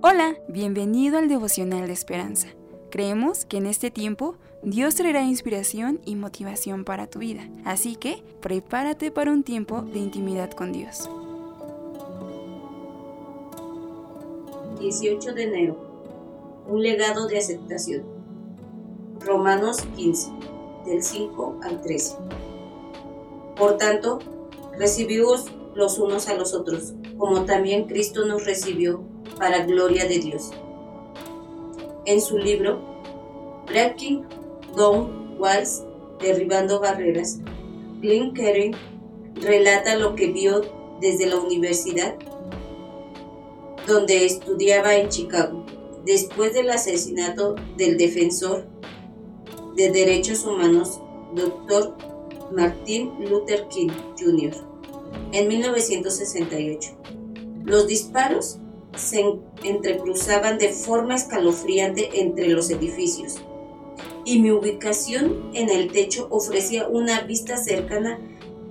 Hola, bienvenido al devocional de esperanza. Creemos que en este tiempo Dios traerá inspiración y motivación para tu vida, así que prepárate para un tiempo de intimidad con Dios. 18 de enero. Un legado de aceptación. Romanos 15, del 5 al 13. Por tanto, recibimos los unos a los otros, como también Cristo nos recibió para gloria de Dios. En su libro Breaking Down Walls, Derribando Barreras, Glenn Kerry relata lo que vio desde la universidad donde estudiaba en Chicago, después del asesinato del defensor de derechos humanos, Dr. Martin Luther King Jr., en 1968. Los disparos se entrecruzaban de forma escalofriante entre los edificios y mi ubicación en el techo ofrecía una vista cercana,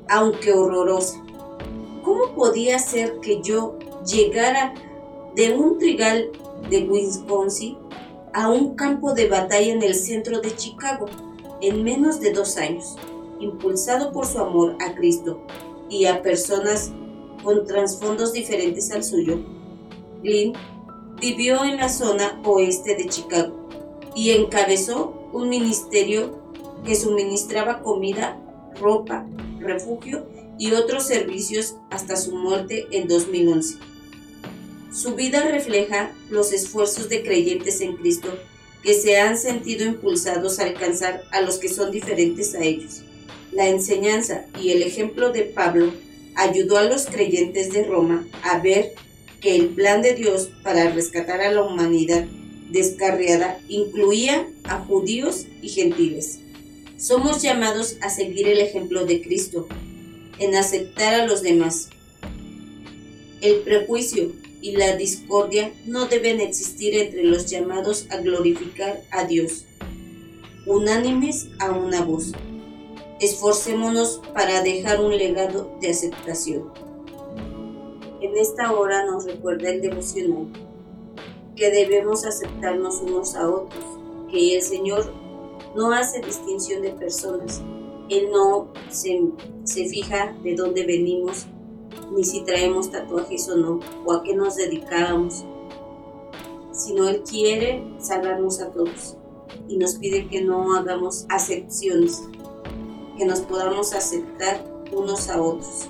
aunque horrorosa. ¿Cómo podía ser que yo llegara de un trigal de Wisconsin a un campo de batalla en el centro de Chicago en menos de dos años, impulsado por su amor a Cristo y a personas con trasfondos diferentes al suyo. Glynn vivió en la zona oeste de Chicago y encabezó un ministerio que suministraba comida, ropa, refugio y otros servicios hasta su muerte en 2011. Su vida refleja los esfuerzos de creyentes en Cristo que se han sentido impulsados a alcanzar a los que son diferentes a ellos. La enseñanza y el ejemplo de Pablo ayudó a los creyentes de Roma a ver que el plan de Dios para rescatar a la humanidad descarriada incluía a judíos y gentiles. Somos llamados a seguir el ejemplo de Cristo, en aceptar a los demás. El prejuicio y la discordia no deben existir entre los llamados a glorificar a Dios, unánimes a una voz. Esforcémonos para dejar un legado de aceptación. En esta hora nos recuerda el devocional que debemos aceptarnos unos a otros, que el Señor no hace distinción de personas. Él no se, se fija de dónde venimos ni si traemos tatuajes o no, o a qué nos dedicábamos, sino Él quiere salvarnos a todos y nos pide que no hagamos acepciones, que nos podamos aceptar unos a otros.